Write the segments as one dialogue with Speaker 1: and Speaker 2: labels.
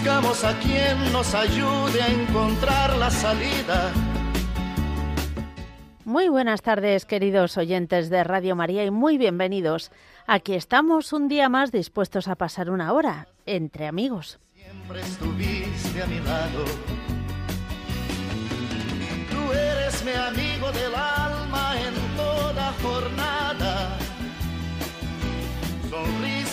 Speaker 1: buscamos a quien nos ayude a encontrar la salida.
Speaker 2: Muy buenas tardes, queridos oyentes de Radio María, y muy bienvenidos. Aquí estamos un día más dispuestos a pasar una hora entre amigos.
Speaker 1: Siempre estuviste a mi lado. Tú eres mi amigo del alma en toda jornada.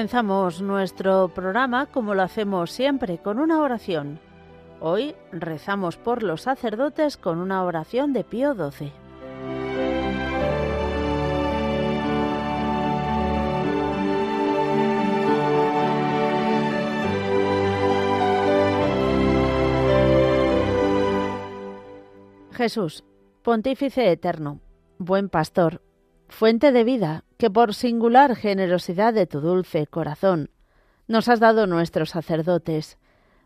Speaker 2: Comenzamos nuestro programa como lo hacemos siempre, con una oración. Hoy rezamos por los sacerdotes con una oración de Pío XII. Jesús, Pontífice Eterno, Buen Pastor, Fuente de vida, que por singular generosidad de tu dulce corazón nos has dado nuestros sacerdotes,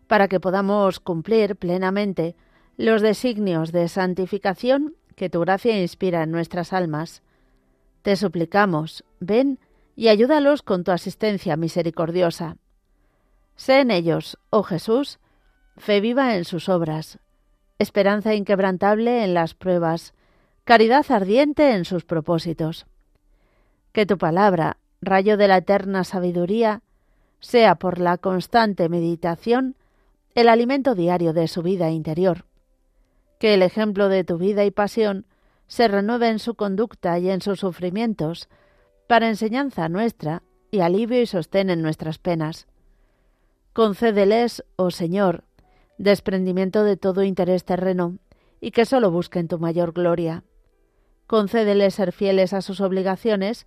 Speaker 2: para que podamos cumplir plenamente los designios de santificación que tu gracia inspira en nuestras almas. Te suplicamos, ven y ayúdalos con tu asistencia misericordiosa. Sé en ellos, oh Jesús, fe viva en sus obras, esperanza inquebrantable en las pruebas, caridad ardiente en sus propósitos que tu palabra, rayo de la eterna sabiduría, sea por la constante meditación el alimento diario de su vida interior. Que el ejemplo de tu vida y pasión se renueve en su conducta y en sus sufrimientos, para enseñanza nuestra y alivio y sostén en nuestras penas. Concédeles, oh Señor, desprendimiento de todo interés terreno, y que sólo busquen tu mayor gloria. Concédeles ser fieles a sus obligaciones,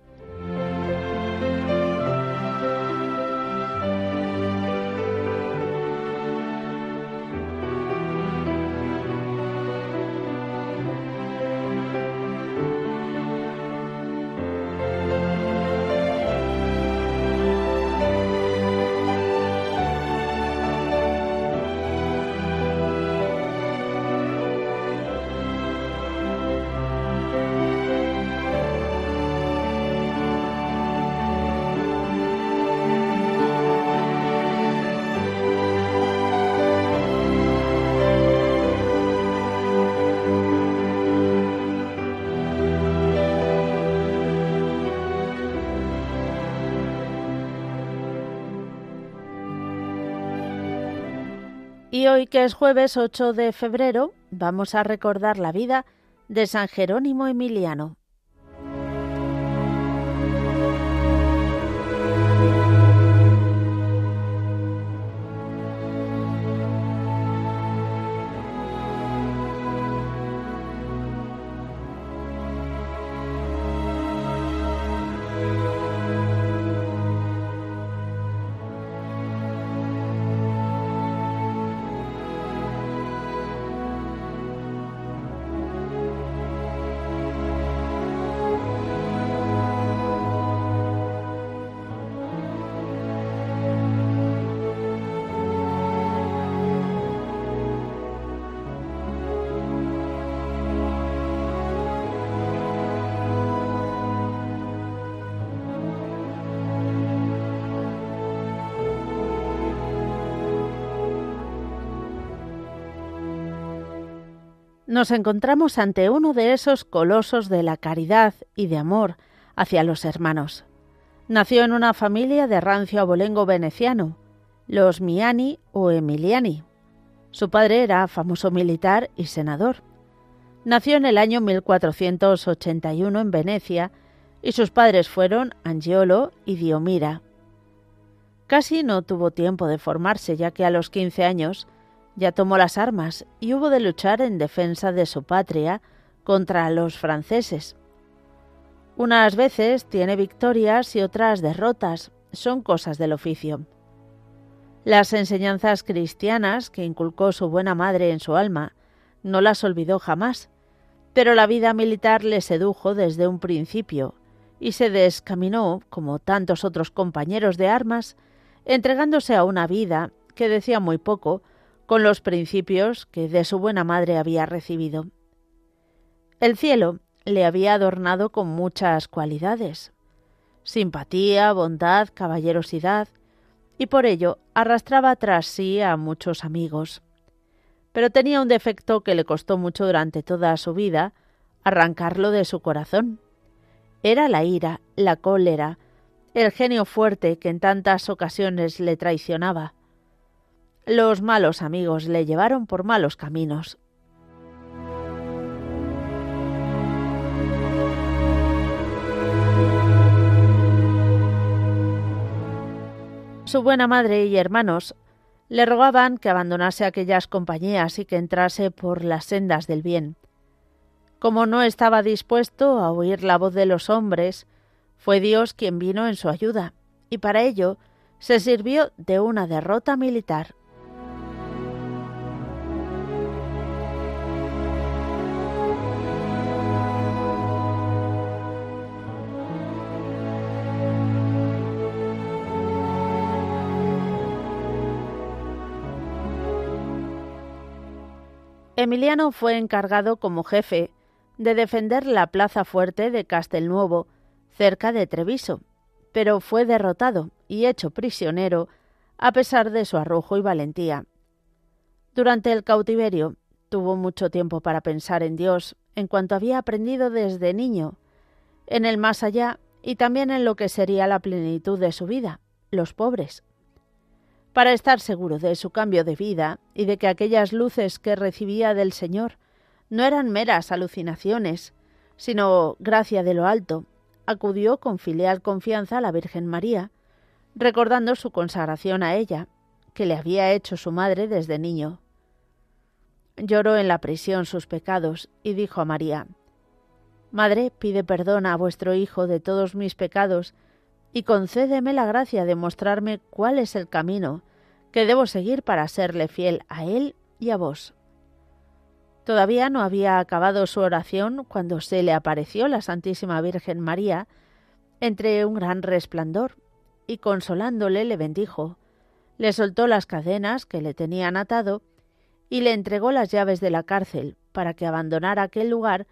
Speaker 2: Y hoy, que es jueves 8 de febrero, vamos a recordar la vida de San Jerónimo Emiliano. Nos encontramos ante uno de esos colosos de la caridad y de amor hacia los hermanos. Nació en una familia de rancio abolengo veneciano, los Miani o Emiliani. Su padre era famoso militar y senador. Nació en el año 1481 en Venecia y sus padres fueron Angiolo y Diomira. Casi no tuvo tiempo de formarse ya que a los 15 años ya tomó las armas y hubo de luchar en defensa de su patria contra los franceses. Unas veces tiene victorias y otras derrotas, son cosas del oficio. Las enseñanzas cristianas que inculcó su buena madre en su alma no las olvidó jamás, pero la vida militar le sedujo desde un principio y se descaminó, como tantos otros compañeros de armas, entregándose a una vida que decía muy poco con los principios que de su buena madre había recibido. El cielo le había adornado con muchas cualidades simpatía, bondad, caballerosidad, y por ello arrastraba tras sí a muchos amigos. Pero tenía un defecto que le costó mucho durante toda su vida arrancarlo de su corazón. Era la ira, la cólera, el genio fuerte que en tantas ocasiones le traicionaba. Los malos amigos le llevaron por malos caminos. Su buena madre y hermanos le rogaban que abandonase aquellas compañías y que entrase por las sendas del bien. Como no estaba dispuesto a oír la voz de los hombres, fue Dios quien vino en su ayuda, y para ello se sirvió de una derrota militar. Emiliano fue encargado como jefe de defender la plaza fuerte de Castelnuovo, cerca de Treviso, pero fue derrotado y hecho prisionero a pesar de su arrojo y valentía. Durante el cautiverio tuvo mucho tiempo para pensar en Dios, en cuanto había aprendido desde niño, en el más allá y también en lo que sería la plenitud de su vida, los pobres para estar seguro de su cambio de vida y de que aquellas luces que recibía del Señor no eran meras alucinaciones, sino gracia de lo alto, acudió con filial confianza a la Virgen María, recordando su consagración a ella, que le había hecho su madre desde niño. Lloró en la prisión sus pecados y dijo a María, Madre, pide perdón a vuestro Hijo de todos mis pecados y concédeme la gracia de mostrarme cuál es el camino que debo seguir para serle fiel a Él y a vos. Todavía no había acabado su oración cuando se le apareció la Santísima Virgen María entre un gran resplandor, y consolándole le bendijo, le soltó las cadenas que le tenían atado y le entregó las llaves de la cárcel para que abandonara aquel lugar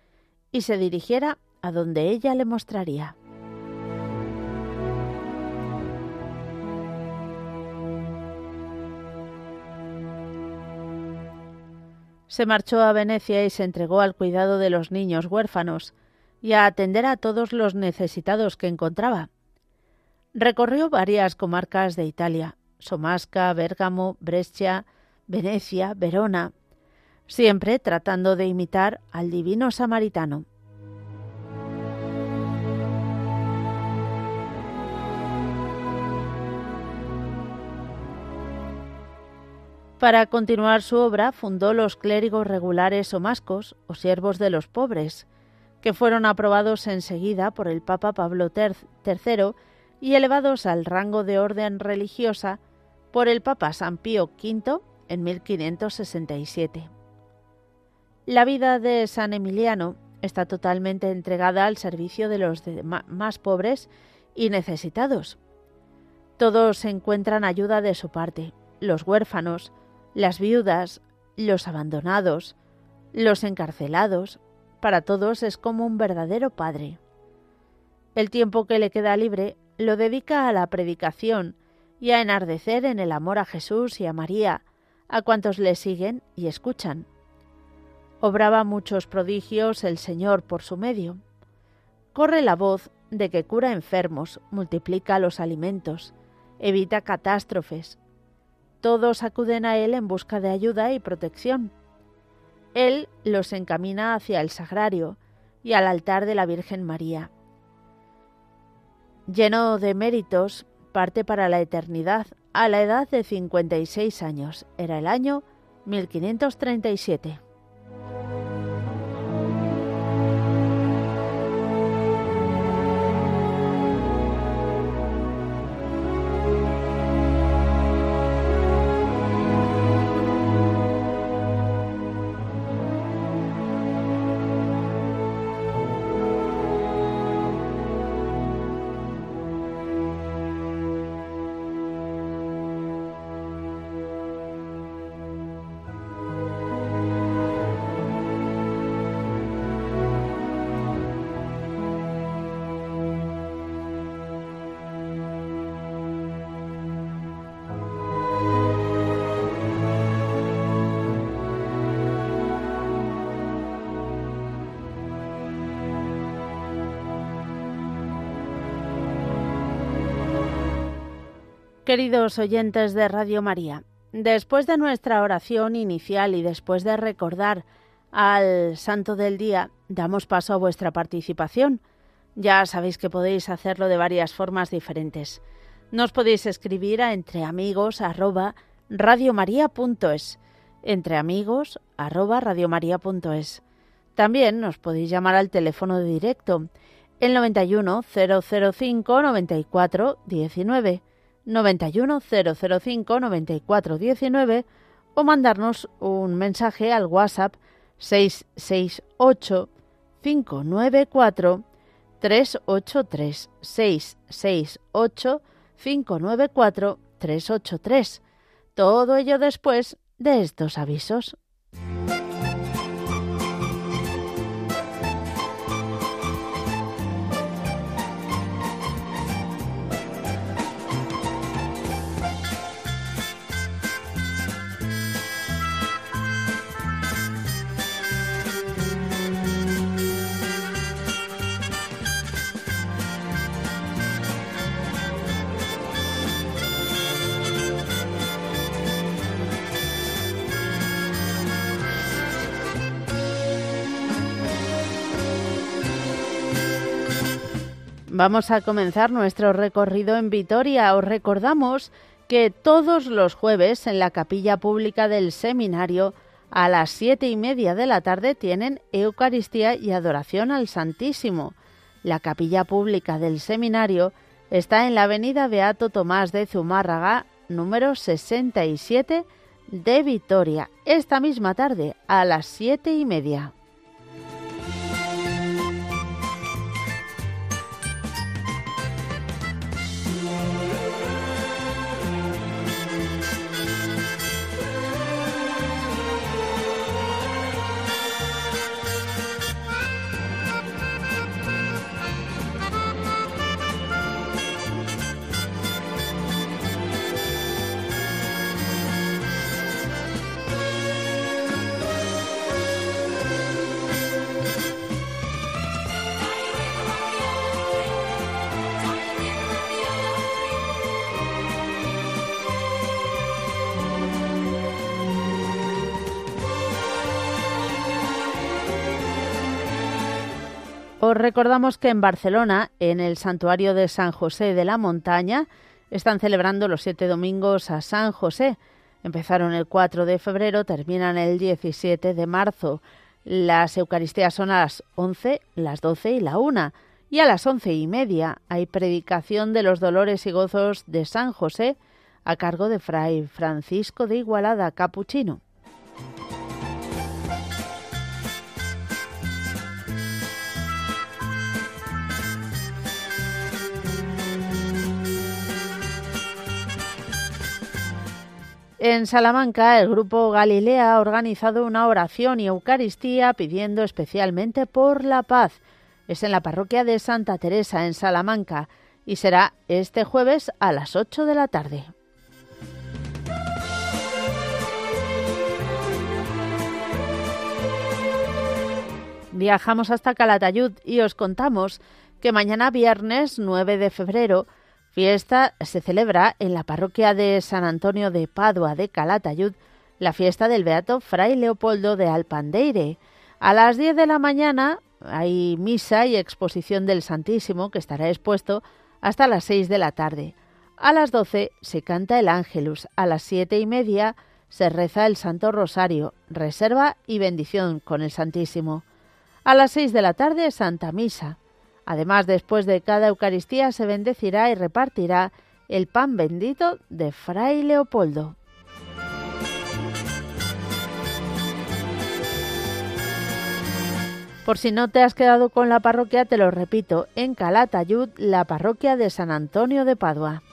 Speaker 2: y se dirigiera a donde ella le mostraría. Se marchó a Venecia y se entregó al cuidado de los niños huérfanos y a atender a todos los necesitados que encontraba. Recorrió varias comarcas de Italia, Somasca, Bérgamo, Brescia, Venecia, Verona, siempre tratando de imitar al divino samaritano. Para continuar su obra fundó los clérigos regulares o mascos o siervos de los pobres, que fueron aprobados enseguida por el Papa Pablo III y elevados al rango de orden religiosa por el Papa San Pío V en 1567. La vida de San Emiliano está totalmente entregada al servicio de los más pobres y necesitados. Todos encuentran ayuda de su parte, los huérfanos, las viudas, los abandonados, los encarcelados, para todos es como un verdadero padre. El tiempo que le queda libre lo dedica a la predicación y a enardecer en el amor a Jesús y a María, a cuantos le siguen y escuchan. Obraba muchos prodigios el Señor por su medio. Corre la voz de que cura enfermos, multiplica los alimentos, evita catástrofes, todos acuden a él en busca de ayuda y protección. Él los encamina hacia el sagrario y al altar de la Virgen María. Lleno de méritos, parte para la eternidad a la edad de 56 años. Era el año 1537. Queridos oyentes de Radio María, después de nuestra oración inicial y después de recordar al Santo del Día, damos paso a vuestra participación. Ya sabéis que podéis hacerlo de varias formas diferentes. Nos podéis escribir a entreamigos arroba entreamigos arroba También nos podéis llamar al teléfono de directo el 91 005 94 19 91 005 94 19 o mandarnos un mensaje al WhatsApp 668 594 383 668 594 383. Todo ello después de estos avisos. Vamos a comenzar nuestro recorrido en Vitoria. Os recordamos que todos los jueves en la capilla pública del seminario a las siete y media de la tarde tienen Eucaristía y adoración al Santísimo. La capilla pública del seminario está en la avenida Beato Tomás de Zumárraga, número 67 de Vitoria, esta misma tarde a las siete y media. Recordamos que en Barcelona, en el santuario de San José de la Montaña, están celebrando los siete domingos a San José. Empezaron el 4 de febrero, terminan el 17 de marzo. Las Eucaristías son a las 11, las 12 y la 1. Y a las once y media hay predicación de los dolores y gozos de San José a cargo de Fray Francisco de Igualada, capuchino. En Salamanca, el grupo Galilea ha organizado una oración y Eucaristía pidiendo especialmente por la paz. Es en la parroquia de Santa Teresa, en Salamanca, y será este jueves a las 8 de la tarde. Viajamos hasta Calatayud y os contamos que mañana viernes 9 de febrero fiesta se celebra en la parroquia de San Antonio de Padua de Calatayud la fiesta del Beato Fray Leopoldo de Alpandeire. A las 10 de la mañana hay misa y exposición del Santísimo que estará expuesto hasta las 6 de la tarde. A las 12 se canta el Ángelus. A las siete y media se reza el Santo Rosario, reserva y bendición con el Santísimo. A las 6 de la tarde Santa Misa. Además, después de cada Eucaristía se bendecirá y repartirá el pan bendito de Fray Leopoldo. Por si no te has quedado con la parroquia, te lo repito, en Calatayud, la parroquia de San Antonio de Padua.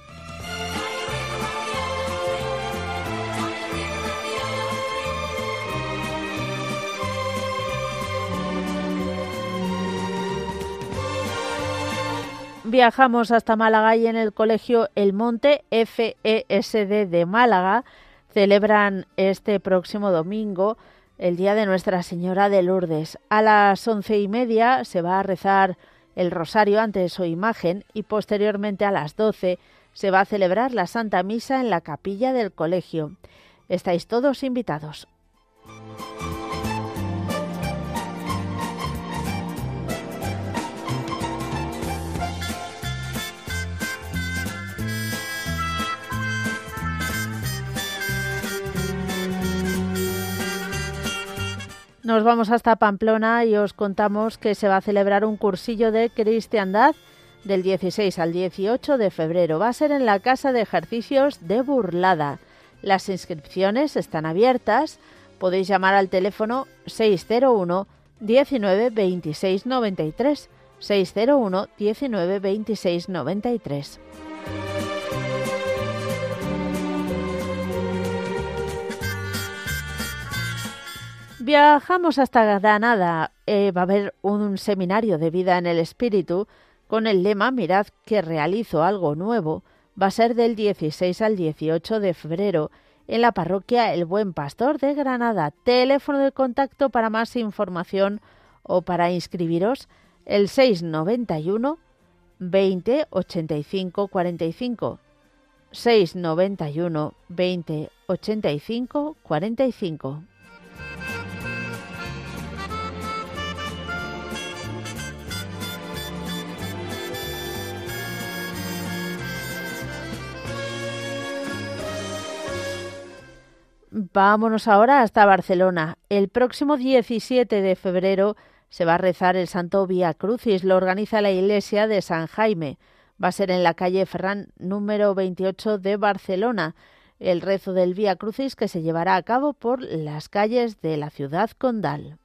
Speaker 2: Viajamos hasta Málaga y en el colegio El Monte FESD de Málaga celebran este próximo domingo el Día de Nuestra Señora de Lourdes. A las once y media se va a rezar el rosario ante su imagen y posteriormente a las doce se va a celebrar la Santa Misa en la capilla del colegio. Estáis todos invitados. Nos vamos hasta Pamplona y os contamos que se va a celebrar un cursillo de cristiandad del 16 al 18 de febrero. Va a ser en la Casa de Ejercicios de Burlada. Las inscripciones están abiertas. Podéis llamar al teléfono 601 19 26 93. 601 19 26 93. Viajamos hasta Granada. Eh, va a haber un seminario de vida en el espíritu con el lema Mirad que realizo algo nuevo. Va a ser del 16 al 18 de febrero en la parroquia El Buen Pastor de Granada. Teléfono de contacto para más información o para inscribiros el 691 20 85 45. 691 20 85 45. Vámonos ahora hasta Barcelona. El próximo 17 de febrero se va a rezar el Santo Vía Crucis. Lo organiza la Iglesia de San Jaime. Va a ser en la calle Ferran número 28 de Barcelona. El rezo del Vía Crucis que se llevará a cabo por las calles de la ciudad condal.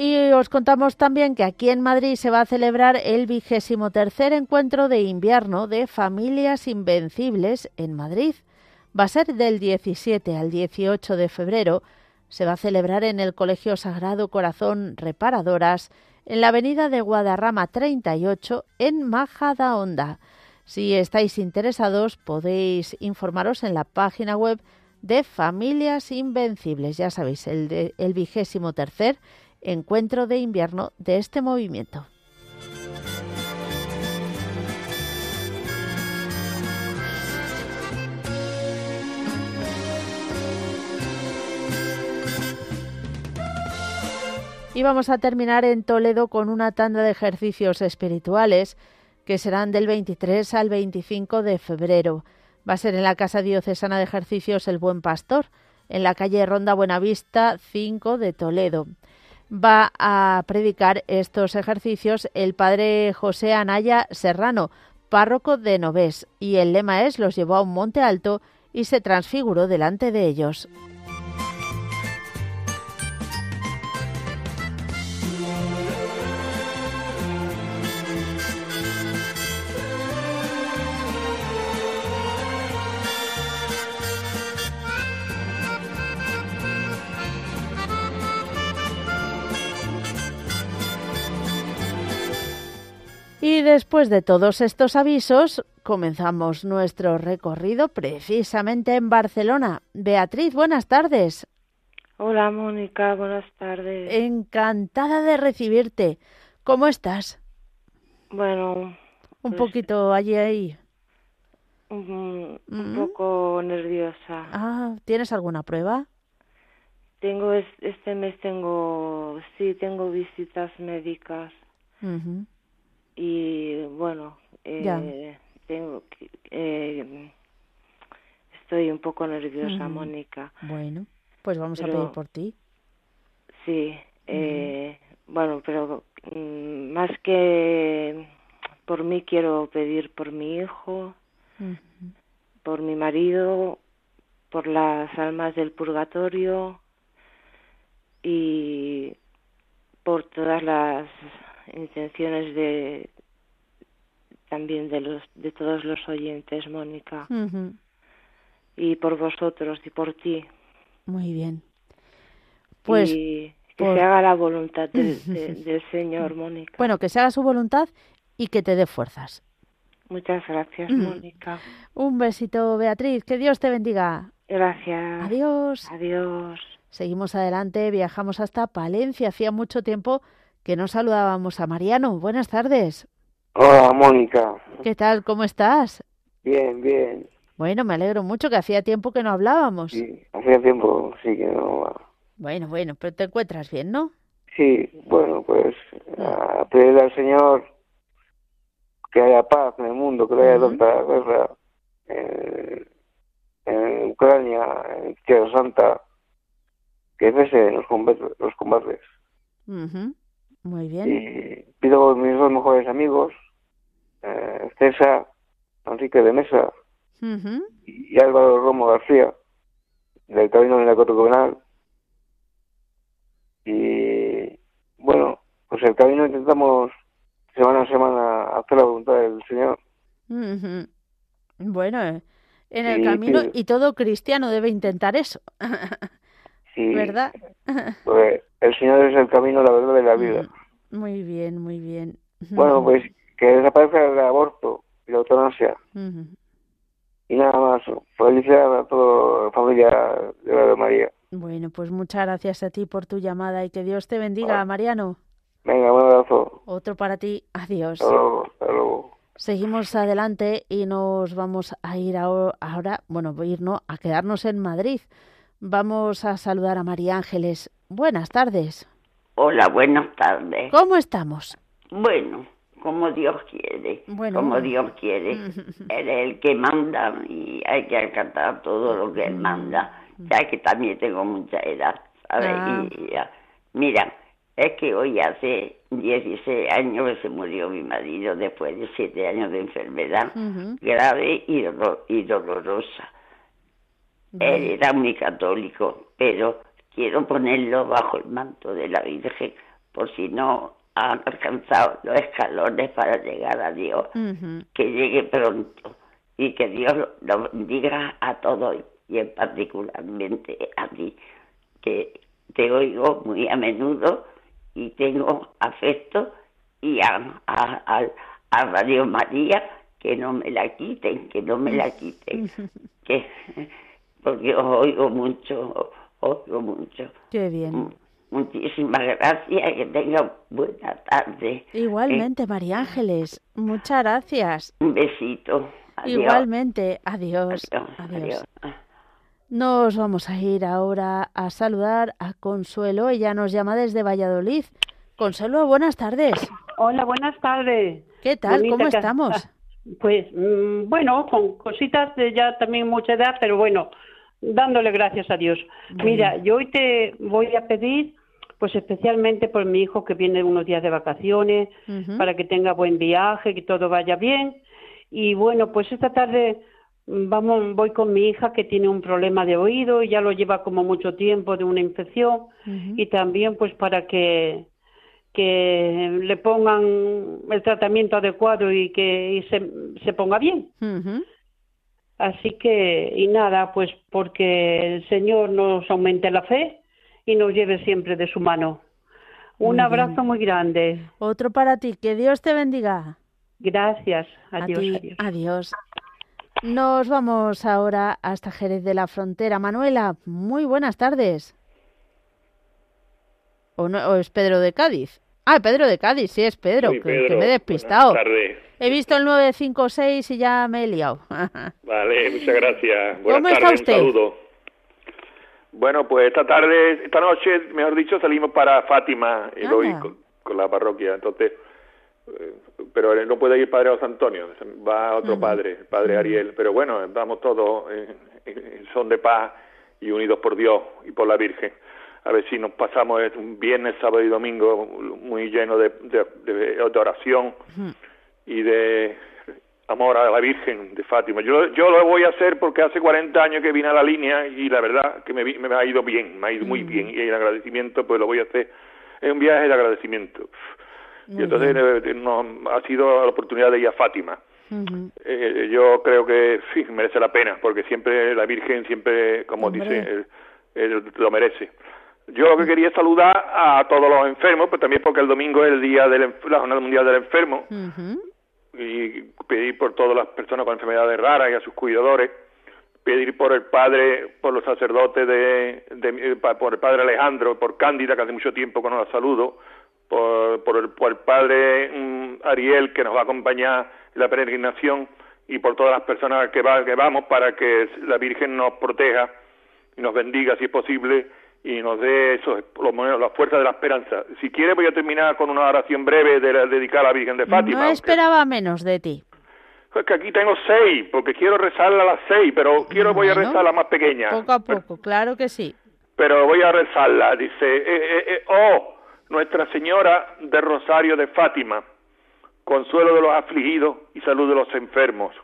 Speaker 2: Y os contamos también que aquí en Madrid se va a celebrar el vigésimo tercer encuentro de invierno de Familias Invencibles en Madrid. Va a ser del 17 al 18 de febrero. Se va a celebrar en el Colegio Sagrado Corazón Reparadoras, en la avenida de Guadarrama 38, en Majadahonda. Si estáis interesados, podéis informaros en la página web de Familias Invencibles. Ya sabéis, el, el vigésimo tercer encuentro de invierno de este movimiento. Y vamos a terminar en Toledo con una tanda de ejercicios espirituales que serán del 23 al 25 de febrero. Va a ser en la Casa Diocesana de Ejercicios El Buen Pastor, en la calle Ronda Buenavista 5 de Toledo. Va a predicar estos ejercicios el padre José Anaya Serrano, párroco de Novés, y el lema es los llevó a un monte alto y se transfiguró delante de ellos. Después de todos estos avisos, comenzamos nuestro recorrido precisamente en Barcelona. Beatriz, buenas tardes.
Speaker 3: Hola, Mónica, buenas tardes.
Speaker 2: Encantada de recibirte. ¿Cómo estás?
Speaker 3: Bueno.
Speaker 2: Un pues poquito allí ahí.
Speaker 3: Un, un poco nerviosa.
Speaker 2: Ah, ¿tienes alguna prueba?
Speaker 3: Tengo este mes tengo sí tengo visitas médicas y bueno eh, tengo eh, estoy un poco nerviosa Mónica.
Speaker 2: Bueno pues vamos a pedir por ti.
Speaker 3: Sí eh, bueno pero mm, más que por mí quiero pedir por mi hijo por mi marido por las almas del purgatorio y por todas las intenciones de también de los de todos los oyentes, Mónica. Y por vosotros y por ti.
Speaker 2: Muy bien. Pues
Speaker 3: que se haga la voluntad del, del Señor, Mónica.
Speaker 2: Bueno, que se haga su voluntad y que te dé fuerzas.
Speaker 3: Muchas gracias, Mónica.
Speaker 2: Un besito, Beatriz. Que Dios te bendiga.
Speaker 3: Gracias.
Speaker 2: Adiós.
Speaker 3: Adiós.
Speaker 2: Seguimos adelante, viajamos hasta Palencia. Hacía mucho tiempo que no saludábamos a Mariano. Buenas tardes.
Speaker 4: Hola, Mónica.
Speaker 2: ¿Qué tal? ¿Cómo estás?
Speaker 4: Bien, bien.
Speaker 2: Bueno, me alegro mucho que hacía tiempo que no hablábamos.
Speaker 4: Sí, hacía tiempo, sí que no.
Speaker 2: Bueno, bueno, pero te encuentras bien, ¿no?
Speaker 4: Sí, bueno, pues a pedirle al Señor que haya paz en el mundo, que no haya tanta guerra en, en, Ucrania, en Tierra Santa, que cese los combates. Los combates.
Speaker 2: Muy bien.
Speaker 4: Y pido a mis dos mejores amigos, eh, César, Enrique de Mesa y Álvaro Romo García, del Camino de la Cotocobenal. Y bueno, pues el camino intentamos semana a semana hacer la voluntad del Señor.
Speaker 2: Bueno, eh, en el camino, y todo cristiano debe intentar eso. ¿Verdad?
Speaker 4: Pues el Señor es el camino, la verdad de la vida.
Speaker 2: Muy bien, muy bien.
Speaker 4: Bueno, pues que desaparezca el aborto y la eutanasia. Y nada más. Felicidades a toda la familia de la de María.
Speaker 2: Bueno, pues muchas gracias a ti por tu llamada y que Dios te bendiga, Mariano.
Speaker 4: Venga, un abrazo.
Speaker 2: Otro para ti. Adiós.
Speaker 4: Hasta luego. Hasta luego.
Speaker 2: Seguimos adelante y nos vamos a ir ahora, bueno, a ir no, a quedarnos en Madrid. Vamos a saludar a María Ángeles. Buenas tardes.
Speaker 5: Hola, buenas tardes.
Speaker 2: ¿Cómo estamos?
Speaker 5: Bueno, como Dios quiere. Como Dios quiere. Él es el que manda y hay que acatar todo lo que Él manda, ya que también tengo mucha edad, ¿sabes?
Speaker 2: Ah.
Speaker 5: Y, mira, es que hoy hace 16 años que se murió mi marido después de 7 años de enfermedad grave y, y dolorosa. Él era muy católico, pero quiero ponerlo bajo el manto de la Virgen por si no han alcanzado los escalones para llegar a Dios, que llegue pronto y que Dios lo bendiga a todos y en particularmente a ti, que te oigo muy a menudo y tengo afecto y a, a, a Radio María que no me la quiten, que no me la quiten, que porque os oigo mucho otro mucho.
Speaker 2: Qué bien.
Speaker 5: Mm, muchísimas gracias, que tenga buena tarde.
Speaker 2: Igualmente, María Ángeles, muchas gracias.
Speaker 5: Un besito.
Speaker 2: Igualmente, adiós. Adiós. Nos vamos a ir ahora a saludar a Consuelo. Ella nos llama desde Valladolid. Consuelo, buenas tardes.
Speaker 6: Hola, buenas tardes.
Speaker 2: ¿Qué tal? ¿Cómo estamos?
Speaker 6: Pues mm, bueno, con cositas de ya también mucha edad, pero bueno, dándole gracias a Dios. Mira, yo hoy te voy a pedir, pues especialmente por mi hijo que viene unos días de vacaciones, para que tenga buen viaje, que todo vaya bien. Y bueno, pues esta tarde vamos, voy con mi hija que tiene un problema de oído y ya lo lleva como mucho tiempo de una infección y también pues para que que le pongan el tratamiento adecuado y que se, se, ponga bien. Así que, y nada, pues porque el Señor nos aumente la fe y nos lleve siempre de su mano. Un abrazo muy grande.
Speaker 2: Otro para ti. Que Dios te bendiga.
Speaker 6: Gracias. Adiós. adiós.
Speaker 2: adiós. Nos vamos ahora hasta Jerez de la Frontera. Manuela, muy buenas tardes. ¿O, no, es Pedro de Cádiz? Ah, Pedro de Cádiz, sí es Pedro, que, me he despistado. He visto el 956 y ya me he liado.
Speaker 7: vale, muchas gracias. Buenas ¿Cómo está usted? Un saludo. Bueno, pues esta tarde, esta noche, mejor dicho, salimos para Fátima y voy con, la parroquia. Entonces, eh, pero no puede ir Padre José Antonio, va otro padre, el Padre Ariel. Pero bueno, vamos todos en, son de paz y unidos por Dios y por la Virgen. A ver si nos pasamos un viernes, sábado y domingo muy lleno de, de, oración y de amor a la Virgen de Fátima. Yo, yo lo voy a hacer porque hace 40 años que vine a la línea y la verdad que me, me ha ido bien, me ha ido muy bien y el agradecimiento pues lo voy a hacer. Es un viaje de agradecimiento y entonces eh, no, ha sido la oportunidad de ir a Fátima. Eh, yo creo que sí, merece la pena, porque siempre la Virgen, siempre, como dice, lo merece. Yo lo que quería es saludar a todos los enfermos, pues también porque el domingo es el día de la Jornada Mundial del Enfermo, y pedir por todas las personas con enfermedades raras y a sus cuidadores, pedir por el padre, por los sacerdotes de, de por el padre Alejandro, por Cándida, que hace mucho tiempo que no la saludo, por, por, el, por el padre mm, Ariel que nos va a acompañar en la peregrinación. Y por todas las personas que, va, que vamos para que la Virgen nos proteja y nos bendiga si es posible y nos dé eso, por lo la fuerza de la esperanza. Si quiere voy a terminar con una oración breve de dedicada a la Virgen de Fátima.
Speaker 2: No esperaba menos de ti.
Speaker 7: Es que aquí tengo seis, porque quiero rezarla a las seis, pero quiero voy a rezar la más pequeña.
Speaker 2: Poco a poco, claro que sí.
Speaker 7: Pero voy a rezarla, dice, eh, eh, eh, oh, nuestra Señora de Rosario de Fátima, consuelo de los afligidos y salud de los enfermos,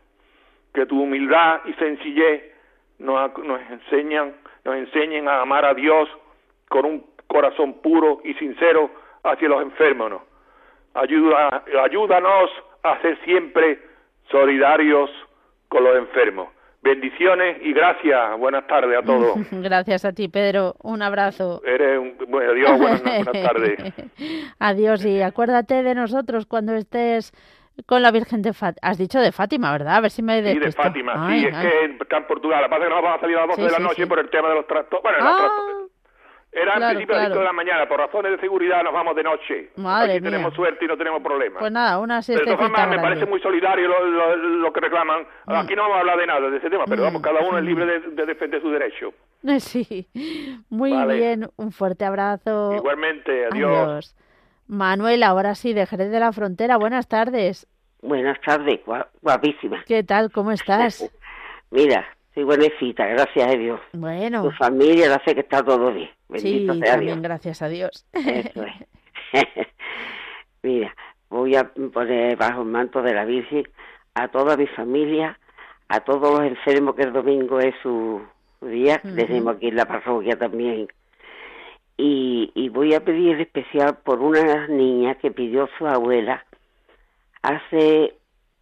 Speaker 7: que tu humildad y sencillez nos, enseñan, nos enseñen a amar a Dios con un corazón puro y sincero hacia los enfermos. Ayuda, ayúdanos a ser siempre solidarios con los enfermos. Bendiciones y gracias. Buenas tardes a todos.
Speaker 2: Gracias a ti, Pedro. Un abrazo.
Speaker 7: Eres un... Bueno, adiós, buenas, tardes.
Speaker 2: adiós y acuérdate de nosotros cuando estés con la Virgen de Fátima. Has dicho de Fátima, ¿verdad? A ver si me
Speaker 7: Sí, de Fátima, sí. Es que está en Portugal. Lo que pasa es que no vamos a salir a las 12 de la noche por el tema de los trastos. Bueno, ah. Era claro, principio de la mañana, por razones de seguridad nos vamos de noche. Madre Aquí tenemos suerte y no tenemos problemas.
Speaker 2: Pues nada, una
Speaker 7: Pero de todas me parece muy solidario lo, que reclaman. Mm. Aquí no vamos a hablar de nada de ese tema, pero vamos, cada uno es libre de, defender su derecho.
Speaker 2: Sí, muy bien, un fuerte abrazo.
Speaker 7: Igualmente, adiós.
Speaker 2: Manuel, ahora sí, de Jerez de la Frontera, buenas tardes.
Speaker 5: Buenas tardes, guapísima.
Speaker 2: ¿Qué tal? ¿Cómo estás?
Speaker 5: Mira, soy buenecita, gracias a Dios.
Speaker 2: Bueno.
Speaker 5: Tu familia, sé que está todo bien.
Speaker 2: Bendito sí, también gracias a Dios.
Speaker 5: Eso es. Mira, voy a poner bajo el manto de la Virgen a toda mi familia, a todos los enfermos que el domingo es su día, tenemos aquí en la parroquia también. Y, y voy a pedir especial por una niña que pidió su abuela hace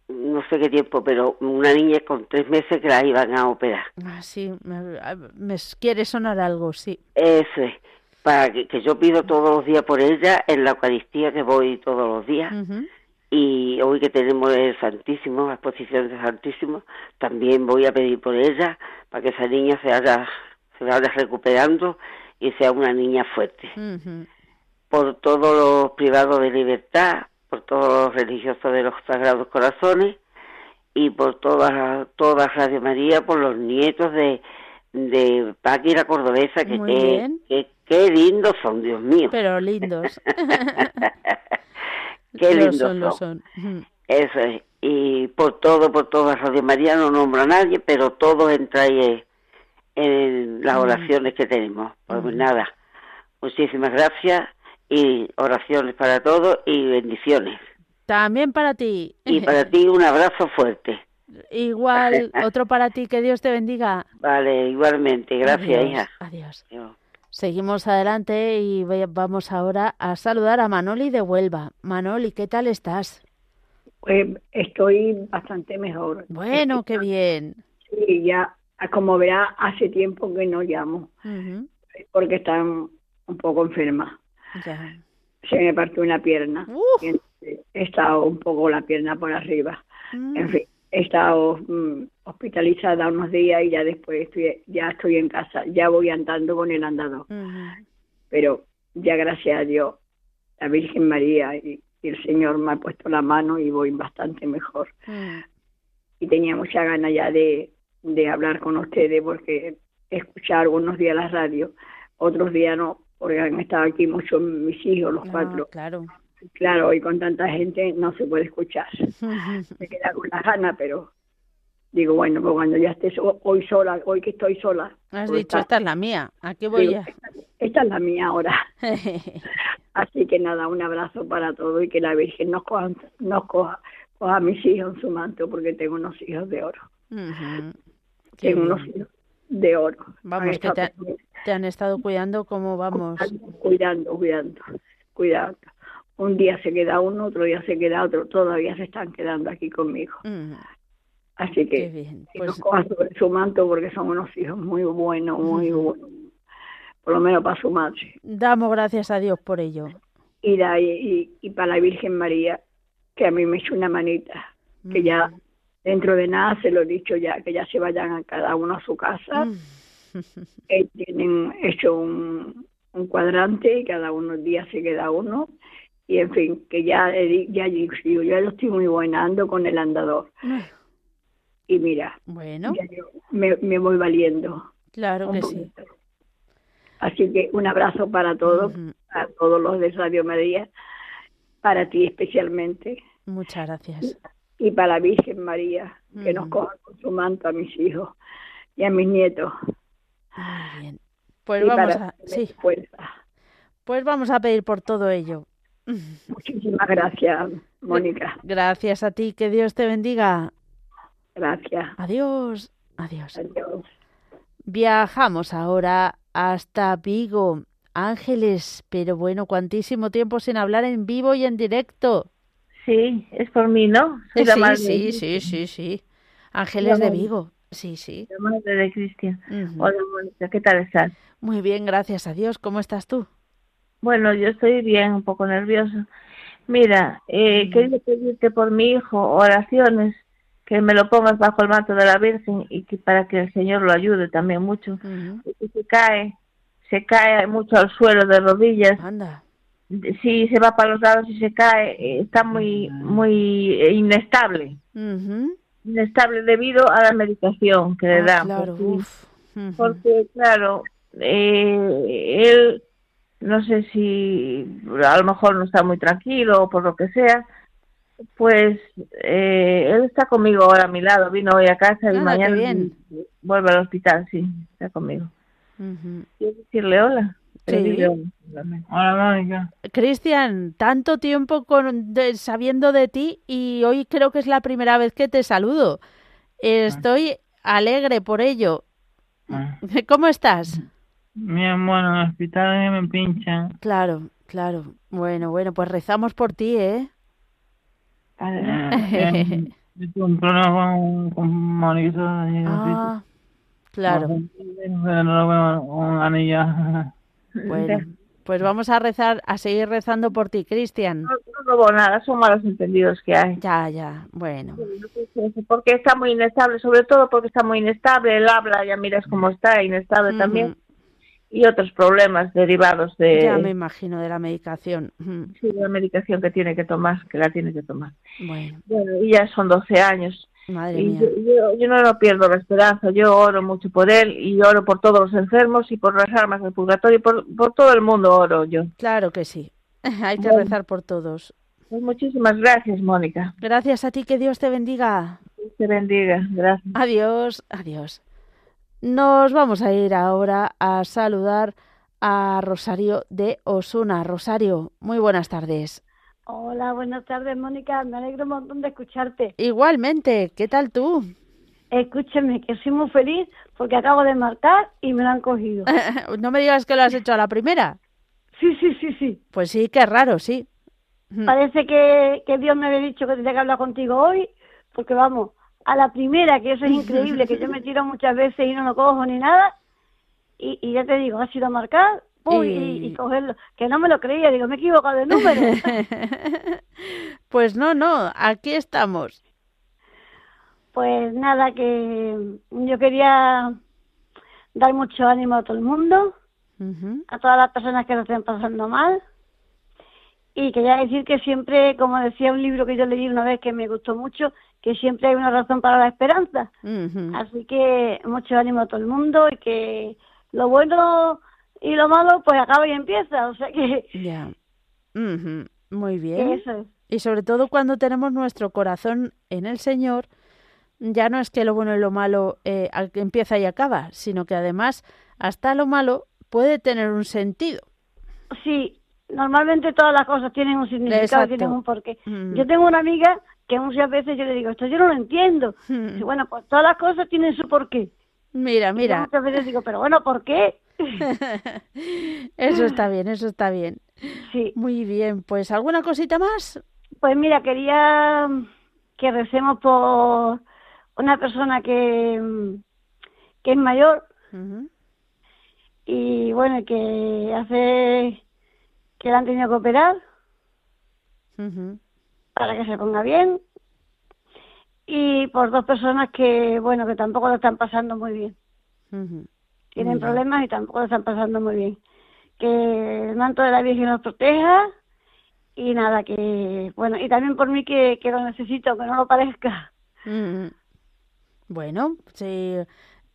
Speaker 5: no sé qué tiempo, pero una niña con tres meses que la iban a operar.
Speaker 2: Ah, sí, me, me quiere sonar algo, sí.
Speaker 5: Eso es, para que, yo pido todos los días por ella, en la Eucaristía que voy todos los días, y hoy que tenemos el Santísimo, la exposición del Santísimo, también voy a pedir por ella, para que esa niña se vaya, se vaya recuperando y sea una niña fuerte. Por todos los privados de libertad, por todos los religiosos de los Sagrados Corazones y por toda, toda Radio María, por los nietos de, de Paqui la Cordobesa, que, qué, qué, lindos son, Dios mío.
Speaker 2: Pero lindos.
Speaker 5: qué lindos son. Eso es. Y por todo, por toda Radio María no nombro a nadie, pero todo entra ahí en las oraciones que tenemos. Pues nada, muchísimas gracias y oraciones para todos y bendiciones.
Speaker 2: También para ti.
Speaker 5: Y para ti un abrazo fuerte.
Speaker 2: Igual, otro para ti, que Dios te bendiga.
Speaker 5: Vale, igualmente, gracias, hija.
Speaker 2: Adiós. Seguimos adelante y vamos ahora a saludar a Manoli de Huelva. Manoli, ¿qué tal estás?
Speaker 8: Pues estoy bastante mejor.
Speaker 2: Bueno, qué bien.
Speaker 8: Sí, ya, como verá, hace tiempo que no llamo, porque está un poco enferma. Se me partió una pierna. he estado un poco la pierna por arriba. Mm. En fin, he estado mm, hospitalizada unos días y ya después estoy, ya estoy en casa, ya voy andando con el andador. Pero ya gracias a Dios, la Virgen María y, el Señor me ha puesto la mano y voy bastante mejor. Mm. Y tenía mucha ganas ya de, de hablar con ustedes porque escuchar algunos días la radio, otros días no, porque han estado aquí muchos mis hijos, los cuatro.
Speaker 2: Claro
Speaker 8: claro, y con tanta gente no se puede escuchar. Me queda con la gana, pero digo, bueno, pues cuando ya estés hoy sola, hoy que estoy sola.
Speaker 2: Has pues dicho, esta es la mía, aquí voy
Speaker 8: a... Esta, es la mía ahora. Así que nada, un abrazo para todos y que la Virgen nos coja, nos coja, a mis hijos en su manto, porque tengo unos hijos de oro. Tengo unos hijos de oro.
Speaker 2: Vamos, que te, te, han estado cuidando, ¿cómo vamos?
Speaker 8: Cuidando, cuidando, cuidando un día se queda uno, otro día se queda otro, todavía se están quedando aquí conmigo. Así que bien. Pues... sobre su manto porque son unos hijos muy buenos, muy buenos, por lo menos para su madre.
Speaker 2: Damos gracias a Dios por ello.
Speaker 8: Y, y, y para la Virgen María, que a mí me echó una manita, que ya dentro de nada se lo he dicho ya, que ya se vayan a cada uno a su casa. Eh, tienen hecho un, un cuadrante y cada unos días se queda uno y en fin, que ya, ya, yo ya lo estoy muy buenando con el andador. Y mira,
Speaker 2: bueno.
Speaker 8: me, me voy valiendo.
Speaker 2: Claro que sí.
Speaker 8: Así que un abrazo para todos, a todos los de Radio María, para ti especialmente.
Speaker 2: Muchas gracias.
Speaker 8: Y, para la Virgen María, que nos coja con su manto a mis hijos y a mis nietos.
Speaker 2: Muy bien. Pues vamos a... Sí. Pues vamos a pedir por todo ello.
Speaker 8: Muchísimas gracias, Mónica.
Speaker 2: Gracias a ti, que Dios te bendiga.
Speaker 8: Gracias.
Speaker 2: Adiós, adiós. Adiós. Viajamos ahora hasta Vigo. Ángeles, pero bueno, cuantísimo tiempo sin hablar en vivo y en directo.
Speaker 9: Sí, es por mí, ¿no?
Speaker 2: sí, sí, sí, sí, sí. Ángeles de Vigo. Sí, sí.
Speaker 9: La madre de Cristian. Hola, Mónica, ¿qué tal estás?
Speaker 2: Muy bien, gracias a Dios. ¿Cómo estás tú?
Speaker 9: Bueno, yo estoy bien, un poco nerviosa. Mira, eh, quería pedirte por mi hijo oraciones, que me lo pongas bajo el manto de la Virgen y que para que el Señor lo ayude también mucho. Y se cae, se cae mucho al suelo de rodillas.
Speaker 2: Anda.
Speaker 9: Si se va para los lados y se cae, eh, está muy, muy inestable. Inestable debido a la medicación que le ah, dan.
Speaker 2: Claro,
Speaker 9: porque, claro, eh, él no sé si a lo mejor no está muy tranquilo o por lo que sea, pues eh, él está conmigo ahora a mi lado, vino hoy a casa y mañana vuelve al hospital, sí, está conmigo. ¿Quieres decirle hola?
Speaker 2: Sí.
Speaker 9: Hola, Mónica.
Speaker 2: Cristian, tanto tiempo con, sabiendo de ti y hoy creo que es la primera vez que te saludo. Estoy alegre por ello. Ah. ¿Cómo estás?
Speaker 9: Bien, bueno, en el hospital me pinchan.
Speaker 2: Claro, claro. Bueno, bueno, pues rezamos por ti, ¿eh?
Speaker 9: eh un problema con, con Marisa.
Speaker 2: Ah, claro.
Speaker 9: Un anillo.
Speaker 2: Bueno, pues vamos a rezar, a seguir rezando por ti, Cristian.
Speaker 9: No, no veo nada, son malos entendidos que hay.
Speaker 2: Ya, ya, bueno.
Speaker 9: Porque está muy inestable, sobre todo porque está muy inestable, él habla, ya miras cómo está, inestable también y otros problemas derivados de...
Speaker 2: Ya me imagino, de la medicación.
Speaker 9: Sí, de la medicación que tiene que tomar, que la tiene que tomar.
Speaker 2: Bueno.
Speaker 9: bueno y ya son 12 años. Madre y Yo, yo, no pierdo la esperanza, yo oro mucho por él y oro por todos los enfermos y por las almas del purgatorio, por, por todo el mundo oro yo.
Speaker 2: Claro que sí, hay que rezar por todos.
Speaker 9: Pues muchísimas gracias, Mónica.
Speaker 2: Gracias a ti, que Dios te bendiga.
Speaker 9: Te bendiga, gracias.
Speaker 2: Adiós, adiós. Nos vamos a ir ahora a saludar a Rosario de Osuna. Rosario, muy buenas tardes.
Speaker 10: Hola, buenas tardes, Mónica. Me alegro un montón de escucharte.
Speaker 2: Igualmente, ¿qué tal tú?
Speaker 10: Escúcheme, que soy muy feliz porque acabo de marcar y me lo han cogido.
Speaker 2: no me digas que lo has hecho a la primera.
Speaker 10: Sí, sí, sí, sí.
Speaker 2: Pues sí, qué raro, sí.
Speaker 10: Parece que, que Dios me había dicho que tenía que hablar contigo hoy, porque vamos, a la primera, que eso es increíble, que yo me tiro muchas veces y no lo cojo ni nada, y, ya te digo, ha sido marcar y... cogerlo, que no me lo creía, digo, me he equivocado de número.
Speaker 2: pues no, no, aquí estamos.
Speaker 10: Pues nada, que yo quería dar mucho ánimo a todo el mundo, a todas las personas que lo estén pasando mal. Y quería decir que siempre, como decía un libro que yo leí una vez que me gustó mucho, que siempre hay una razón para la esperanza. Así que mucho ánimo a todo el mundo y que lo bueno y lo malo pues acaba y empieza. O sea que...
Speaker 2: Ya. Muy bien. Y sobre todo cuando tenemos nuestro corazón en el Señor, ya no es que lo bueno y lo malo eh, empieza y acaba, sino que además hasta lo malo puede tener un sentido.
Speaker 10: Sí, normalmente todas las cosas tienen un significado, tienen un porqué. Yo tengo una amiga que muchas veces yo le digo, esto yo no lo entiendo. Y bueno, pues todas las cosas tienen su porqué.
Speaker 2: Mira, mira.
Speaker 10: muchas veces digo, pero bueno, ¿por qué?
Speaker 2: eso está bien, eso está bien.
Speaker 10: Sí.
Speaker 2: Muy bien, pues ¿alguna cosita más?
Speaker 10: Pues mira, quería que recemos por una persona que, que es mayor y bueno, que hace que la han tenido que operar para que se ponga bien y por dos personas que bueno que tampoco lo están pasando muy bien tienen problemas y tampoco lo están pasando muy bien que el manto de la Virgen los proteja y nada que bueno y también por mí que, que lo necesito que no lo parezca
Speaker 2: bueno sí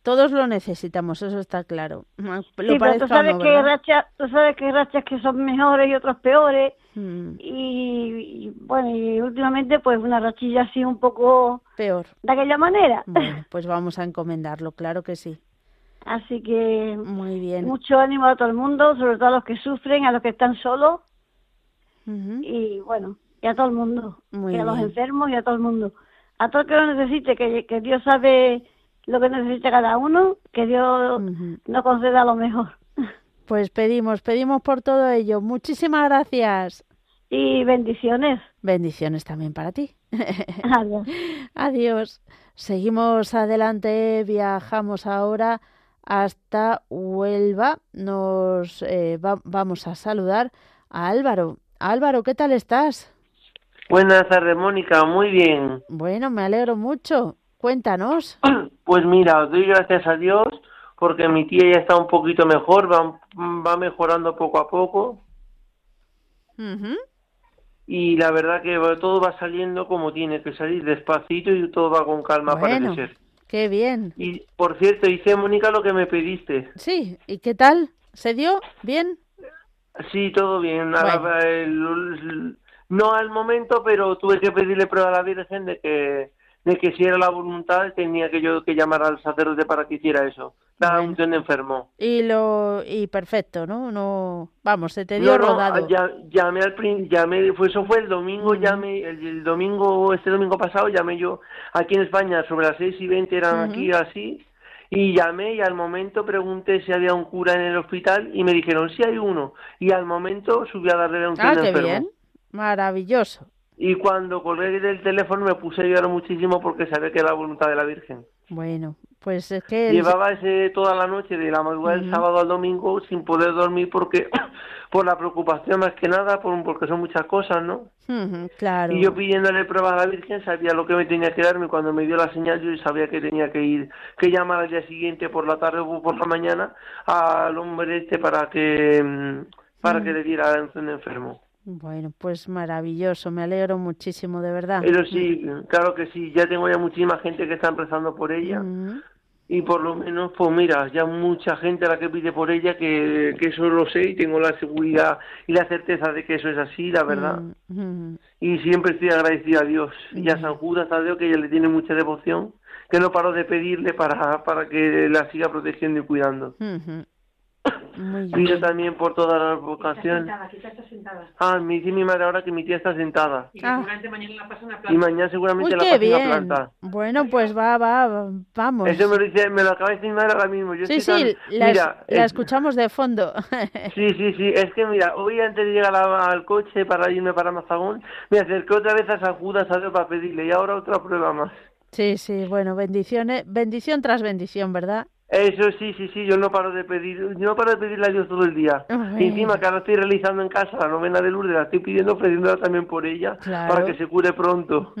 Speaker 2: todos lo necesitamos, eso está claro.
Speaker 10: Lo sí, pero tú sabes, que hay rachas, tú sabes que hay rachas que son mejores y otros peores. Mm. Y, bueno, y últimamente pues una rachilla así un poco...
Speaker 2: Peor.
Speaker 10: De aquella manera.
Speaker 2: Bueno, pues vamos a encomendarlo, claro que sí.
Speaker 10: Así que...
Speaker 2: Muy bien.
Speaker 10: Mucho ánimo a todo el mundo, sobre todo a los que sufren, a los que están solos. Y bueno, y a todo el mundo. y a los enfermos y a todo el mundo. A todo el que lo necesite, que, que Dios sabe lo que necesita cada uno, que Dios nos conceda lo mejor.
Speaker 2: Pues pedimos, pedimos por todo ello. Muchísimas gracias.
Speaker 10: Y bendiciones.
Speaker 2: Bendiciones también para ti.
Speaker 10: Adiós.
Speaker 2: Adiós. Seguimos adelante, viajamos ahora hasta Huelva. Nos eh, vamos a saludar a Álvaro. Álvaro, ¿qué tal estás?
Speaker 11: Buenas tardes, Mónica. Muy bien.
Speaker 2: Bueno, me alegro mucho. Cuéntanos.
Speaker 11: Pues mira, os doy gracias a Dios porque mi tía ya está un poquito mejor, va, va mejorando poco a poco. Y la verdad que todo va saliendo como tiene que salir, despacito y todo va con calma,
Speaker 2: bueno,
Speaker 11: parece ser.
Speaker 2: Qué bien.
Speaker 11: Y por cierto, hice, Mónica, lo que me pediste.
Speaker 2: Sí, ¿y qué tal? ¿Se dio? ¿Bien?
Speaker 11: Sí, todo bien. no al momento, pero tuve que pedirle prueba a la Virgen de que de que si era la voluntad tenía que yo que llamar al sacerdote para que hiciera eso. La unción de enfermo.
Speaker 2: Y lo y perfecto, ¿no? No, vamos, se te dio rodado.
Speaker 11: Ya, llamé al llamé, fue eso fue el domingo, llamé el, domingo este domingo pasado llamé yo aquí en España sobre las seis y veinte eran aquí así y llamé y al momento pregunté si había un cura en el hospital y me dijeron sí hay uno y al momento subí a darle la unción
Speaker 2: ah,
Speaker 11: de
Speaker 2: qué
Speaker 11: enfermo.
Speaker 2: Bien. Maravilloso.
Speaker 11: Y cuando colgué del teléfono me puse a llorar muchísimo porque sabía que era la voluntad de la Virgen.
Speaker 2: Bueno, pues es que...
Speaker 11: Llevaba ese toda la noche, de la madrugada del sábado al domingo, sin poder dormir porque por la preocupación más que nada, por, porque son muchas cosas, ¿no?
Speaker 2: claro.
Speaker 11: Y yo pidiéndole pruebas a la Virgen sabía lo que me tenía que darme. Cuando me dio la señal yo sabía que tenía que ir, que llamar al día siguiente por la tarde o por la mañana al hombre este para que, mm, para que le diera un enfermo.
Speaker 2: Bueno, pues maravilloso, me alegro muchísimo, de verdad.
Speaker 11: Pero sí, claro que sí, ya tengo ya muchísima gente que está empezando por ella. Y por lo menos, pues mira, ya mucha gente a la que pide por ella que, que eso lo sé y tengo la seguridad y la certeza de que eso es así, la verdad. Y siempre estoy agradecido a Dios y a San Judas a Dios que ella le tiene mucha devoción, que no paro de pedirle para, para que la siga protegiendo y cuidando. Pido también por todas las vocaciones. Ah, me dice mi madre ahora que mi tía está sentada. Y, ah. mañana la pasa planta. y mañana seguramente la pasa una planta.
Speaker 2: Bueno, pues va, va, vamos.
Speaker 11: Eso me lo, dice, me lo acaba de decir mi madre ahora mismo. Yo
Speaker 2: sí, sí, la, mira, la escuchamos de fondo.
Speaker 11: sí, sí, sí. Es que mira, hoy antes de llegar al coche para irme para Mazagón, me acerqué otra vez a San Judas a Dios para pedirle y ahora otra prueba más.
Speaker 2: Sí, sí, bueno, bendiciones, bendición tras bendición, ¿verdad?
Speaker 11: Eso sí, sí, sí, yo no paro de pedir, yo no paro de pedirle a Dios todo el día. Y encima que ahora estoy realizando en casa la novena de Lourdes, la estoy pidiendo, ofreciéndola también por ella, para que se cure pronto.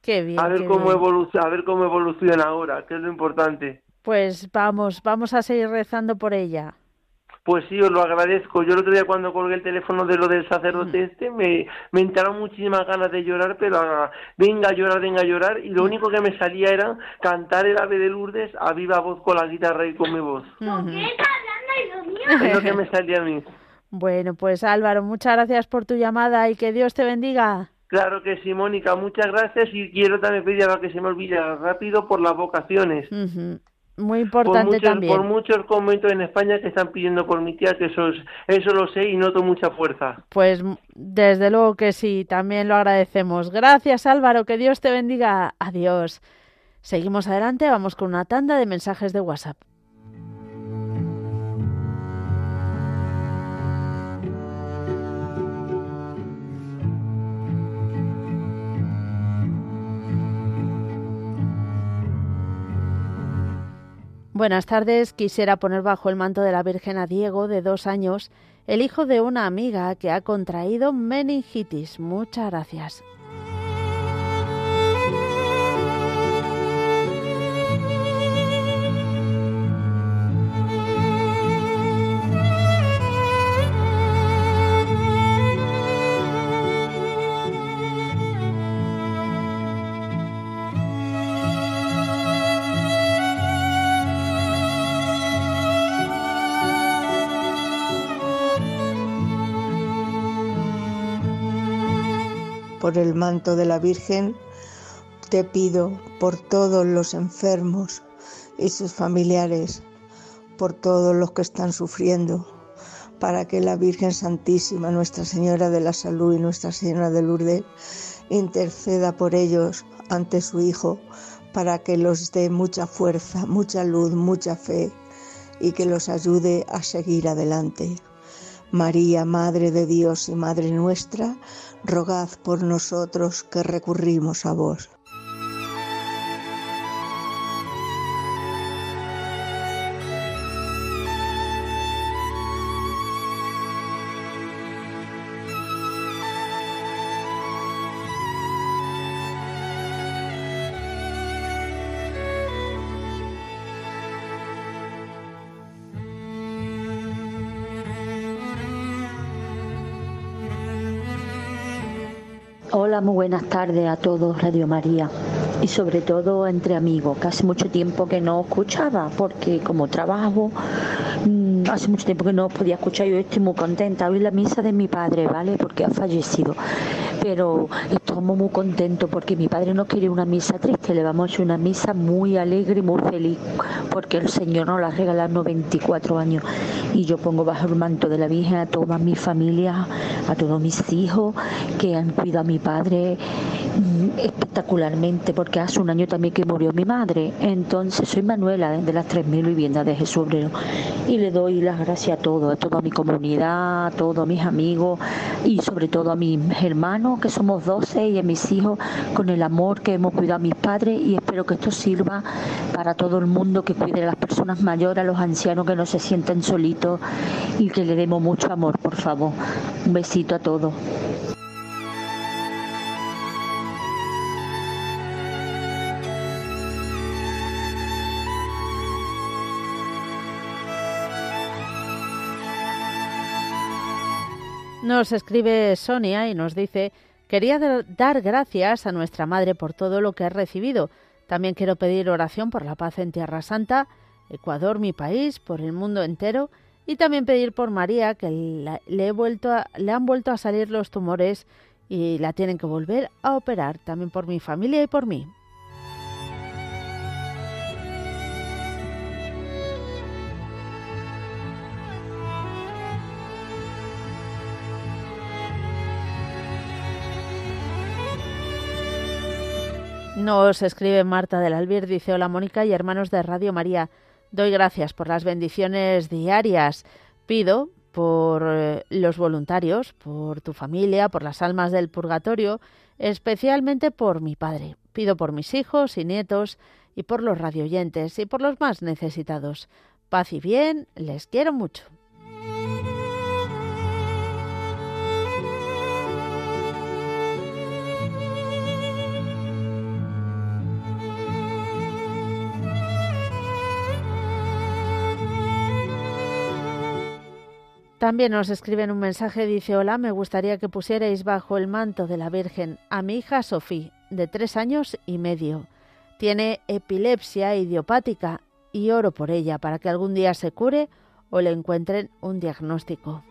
Speaker 2: Qué bien.
Speaker 11: A ver cómo evoluciona, a ver cómo evoluciona ahora, que es lo importante.
Speaker 2: Pues vamos, vamos a seguir rezando por ella.
Speaker 11: Pues sí, os lo agradezco. Yo el otro día cuando colgué el teléfono de lo del sacerdote mm. este, me, me entraron muchísimas ganas de llorar, pero ah, venga a llorar, venga a llorar, y lo mm. único que me salía era cantar el ave de Lourdes a viva voz con la guitarra y con mi voz. qué hablando, Es lo que me salía a mí.
Speaker 2: Bueno, pues Álvaro, muchas gracias por tu llamada y que Dios te bendiga.
Speaker 11: Claro que sí, Mónica, muchas gracias y quiero también pedir a que se me olvide rápido por las vocaciones.
Speaker 2: Muy importante
Speaker 11: por
Speaker 2: también.
Speaker 11: Por muchos conventos en España que están pidiendo por mi tía, que eso, eso lo sé y noto mucha fuerza.
Speaker 2: Pues desde luego que sí, también lo agradecemos. Gracias Álvaro, que Dios te bendiga. Adiós. Seguimos adelante, vamos con una tanda de mensajes de WhatsApp. Buenas tardes. Quisiera poner bajo el manto de la Virgen a Diego, de dos años, el hijo de una amiga que ha contraído meningitis. Muchas gracias.
Speaker 12: Por el manto de la Virgen, te pido por todos los enfermos y sus familiares, por todos los que están sufriendo, para que la Virgen Santísima, Nuestra Señora de la Salud y Nuestra Señora de Lourdes, interceda por ellos ante su Hijo, para que los dé mucha fuerza, mucha luz, mucha fe y que los ayude a seguir adelante. María, Madre de Dios y Madre nuestra, rogad por nosotros que recurrimos a vos.
Speaker 13: Hola, muy buenas tardes a todos, Radio María. Y sobre todo entre amigos, que hace mucho tiempo que no escuchaba, porque como trabajo, mm, hace mucho tiempo que no podía escuchar, yo estoy muy contenta. Hoy la misa de mi padre, ¿vale? Porque ha fallecido pero estamos muy contentos porque mi padre no quiere una misa triste, le vamos a hacer una misa muy alegre y muy feliz porque el Señor nos la ha regalado 94 años y yo pongo bajo el manto de la Virgen a toda mi familia, a todos mis hijos que han cuidado a mi padre espectacularmente porque hace un año también que murió mi madre. Entonces soy Manuela de las 3.000 viviendas de Jesús y le doy las gracias a todos, a toda mi comunidad, a todos mis amigos y sobre todo a mis hermanos que somos 12 y a mis hijos con el amor que hemos cuidado a mis padres y espero que esto sirva para todo el mundo que cuide a las personas mayores, a los ancianos que no se sienten solitos y que le demos mucho amor, por favor. Un besito a todos.
Speaker 2: Nos escribe Sonia y nos dice, quería dar gracias a nuestra Madre por todo lo que ha recibido. También quiero pedir oración por la paz en Tierra Santa, Ecuador, mi país, por el mundo entero y también pedir por María, que le, he vuelto le han vuelto a salir los tumores y la tienen que volver a operar, también por mi familia y por mí. Nos escribe Marta del Albir, dice hola Mónica y hermanos de Radio María. Doy gracias por las bendiciones diarias. Pido por eh, los voluntarios, por tu familia, por las almas del purgatorio, especialmente por mi padre. Pido por mis hijos y nietos y por los radioyentes y por los más necesitados. Paz y bien, les quiero mucho. También nos escriben un mensaje, dice, hola, me gustaría que pusierais bajo el manto de la Virgen a mi hija Sofía, de tres años y medio. Tiene epilepsia idiopática y oro por ella para que algún día se cure o le encuentren un diagnóstico.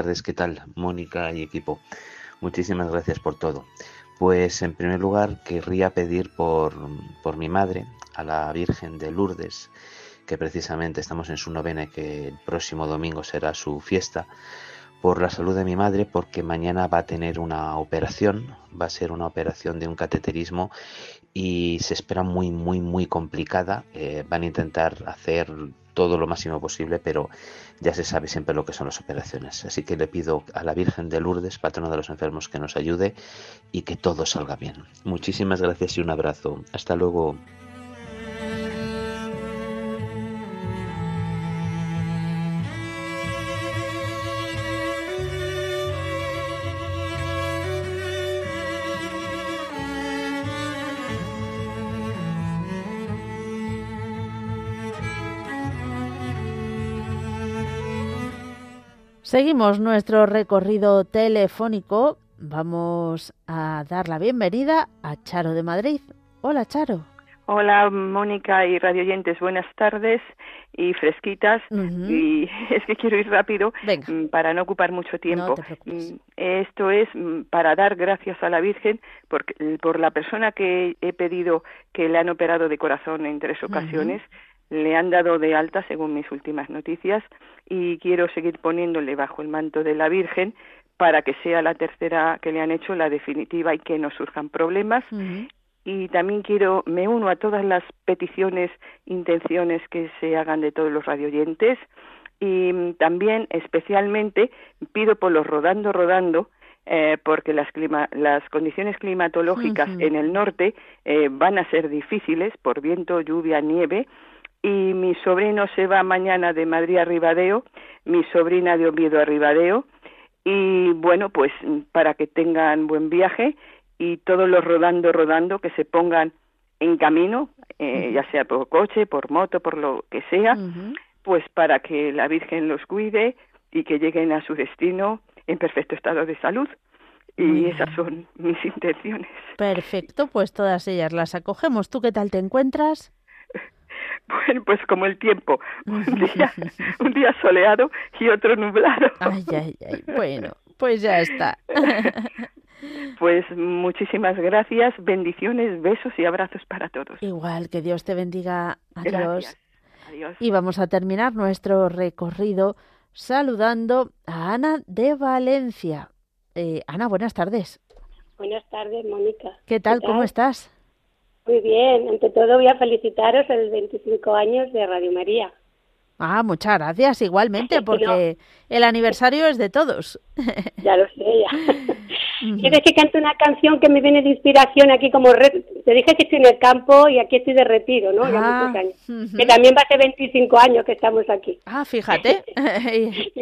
Speaker 14: Tardes, ¿qué tal? Mónica y equipo. Muchísimas gracias por todo. Pues en primer lugar querría pedir por, por mi madre, a la Virgen de Lourdes, que precisamente estamos en su novena y que el próximo domingo será su fiesta, por la salud de mi madre, porque mañana va a tener una operación, va a ser una operación de un cateterismo y se espera muy, muy, muy complicada. Eh, van a intentar hacer todo lo máximo posible, pero ya se sabe siempre lo que son las operaciones. Así que le pido a la Virgen de Lourdes, patrona de los enfermos, que nos ayude y que todo salga bien. Muchísimas gracias y un abrazo. Hasta luego. Seguimos nuestro recorrido telefónico. Vamos a dar la bienvenida a Charo de Madrid. Hola, Charo.
Speaker 15: Hola, Mónica y radioyentes. Buenas tardes y fresquitas. Y es que quiero ir rápido mm, para no ocupar mucho tiempo. Mm, esto es mm, para dar gracias a la Virgen por, por la persona que he pedido que le han operado de corazón en tres ocasiones le han dado de alta según mis últimas noticias y quiero seguir poniéndole bajo el manto de la Virgen para que sea la tercera que le han hecho la definitiva y que no surjan problemas. Y también quiero, me uno a todas las peticiones, intenciones que se hagan de todos los radioyentes y también especialmente pido por los rodando, rodando, eh, porque las, clima, las condiciones climatológicas en el norte eh, van a ser difíciles por viento, lluvia, nieve y mi sobrino se va mañana de Madrid a Ribadeo, mi sobrina de Oviedo a Ribadeo y bueno, pues para que tengan buen viaje y todos los rodando, rodando, que se pongan en camino, eh, ya sea por coche, por moto, por lo que sea, pues para que la Virgen los cuide y que lleguen a su destino en perfecto estado de salud. Y esas son mis intenciones.
Speaker 2: Perfecto, pues todas ellas las acogemos. ¿Tú qué tal te encuentras?
Speaker 15: Bueno, pues como el tiempo, un día, un día soleado y otro nublado.
Speaker 2: Ay, ay, ay, bueno, pues ya está.
Speaker 15: Pues muchísimas gracias, bendiciones, besos y abrazos para todos.
Speaker 2: Igual, que Dios te bendiga. Adiós. Adiós. Y vamos a terminar nuestro recorrido saludando a Ana de Valencia. Eh, Ana, buenas tardes.
Speaker 16: Buenas tardes, Mónica.
Speaker 2: ¿Qué tal? ¿Cómo estás?
Speaker 16: Muy bien, ante todo voy a felicitaros el 25 años de Radio María.
Speaker 2: Ah, muchas gracias, igualmente, porque el aniversario es de todos.
Speaker 16: Ya lo sé, ya. ¿Quieres que cante una canción que me viene de inspiración aquí como... Te dije que estoy en el campo y aquí estoy de retiro, ¿no? Ah, que también va a ser 25 años que estamos aquí.
Speaker 2: Ah, fíjate.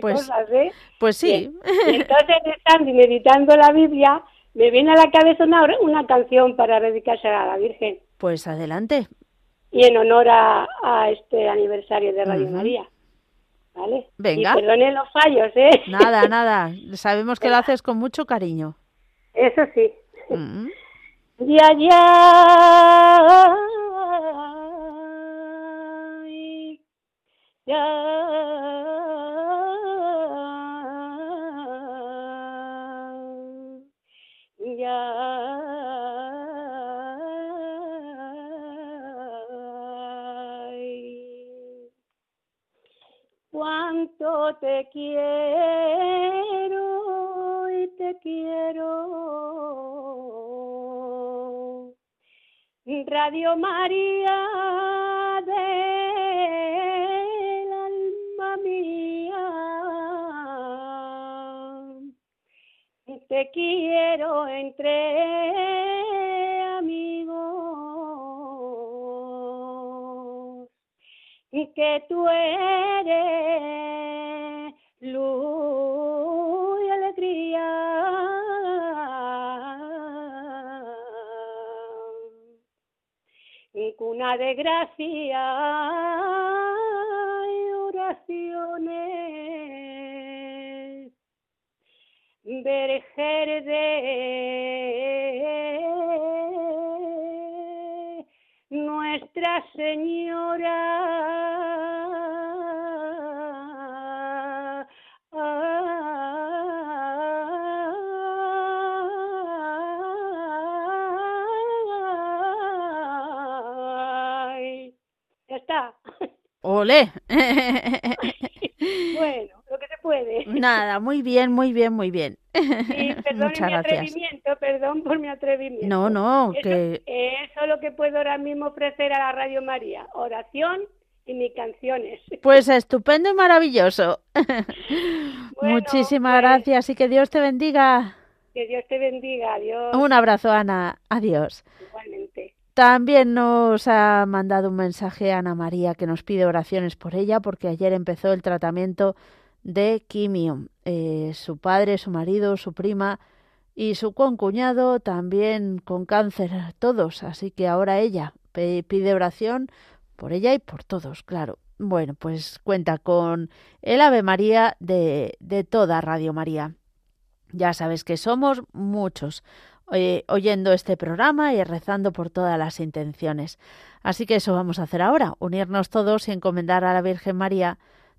Speaker 2: pues,
Speaker 16: ¿eh?
Speaker 2: pues sí.
Speaker 16: entonces, estando meditando la Biblia, me viene a la cabeza una, una canción para dedicarse a la Virgen.
Speaker 2: Pues adelante.
Speaker 16: Y en honor a, este aniversario de Radio María. ¿Vale?
Speaker 2: Venga.
Speaker 16: Y perdone los fallos, ¿eh?
Speaker 2: Nada, nada. Sabemos que lo haces con mucho cariño.
Speaker 16: Eso sí. Ya, ya. Ya. Cuánto te quiero y te quiero. Radio María del alma mía, te quiero entre que tú eres luz y alegría. Cuna de gracia y oraciones, verger de Señora.
Speaker 2: ¡Ole!
Speaker 16: bueno, lo que se puede.
Speaker 2: Nada, muy bien, muy bien, muy bien.
Speaker 16: Sí, perdón mi atrevimiento, perdón por mi atrevimiento.
Speaker 2: No, no,
Speaker 16: eso,
Speaker 2: que...
Speaker 16: Eso es lo que puedo ahora mismo ofrecer a la Radio María, oración y mis canciones.
Speaker 2: Pues estupendo y maravilloso. Muchísimas pues gracias y que Dios te bendiga.
Speaker 16: Que Dios te bendiga, adiós.
Speaker 2: Un abrazo, Ana, adiós.
Speaker 16: Igualmente.
Speaker 2: También nos ha mandado un mensaje Ana María que nos pide oraciones por ella porque ayer empezó el tratamiento de quimio. Eh, su padre, su marido, su prima y su concuñado también con cáncer, todos. Así que ahora ella pide oración por ella y por todos, claro. Bueno, pues cuenta con el Ave María de, de toda Radio María. Ya sabes que somos muchos oyendo este programa y rezando por todas las intenciones. Así que eso vamos a hacer ahora, unirnos todos y encomendar a la Virgen María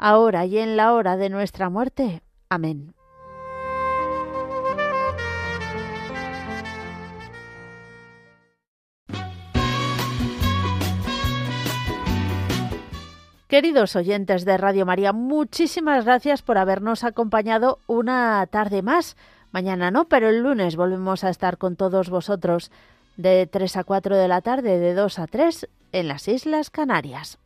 Speaker 2: ahora y en la hora de nuestra muerte. Amén. Queridos oyentes de Radio María, muchísimas gracias por habernos acompañado una tarde más. Mañana no, pero el lunes volvemos a estar con todos vosotros de 3 a 4 de la tarde, de 2 a 3 en las Islas Canarias.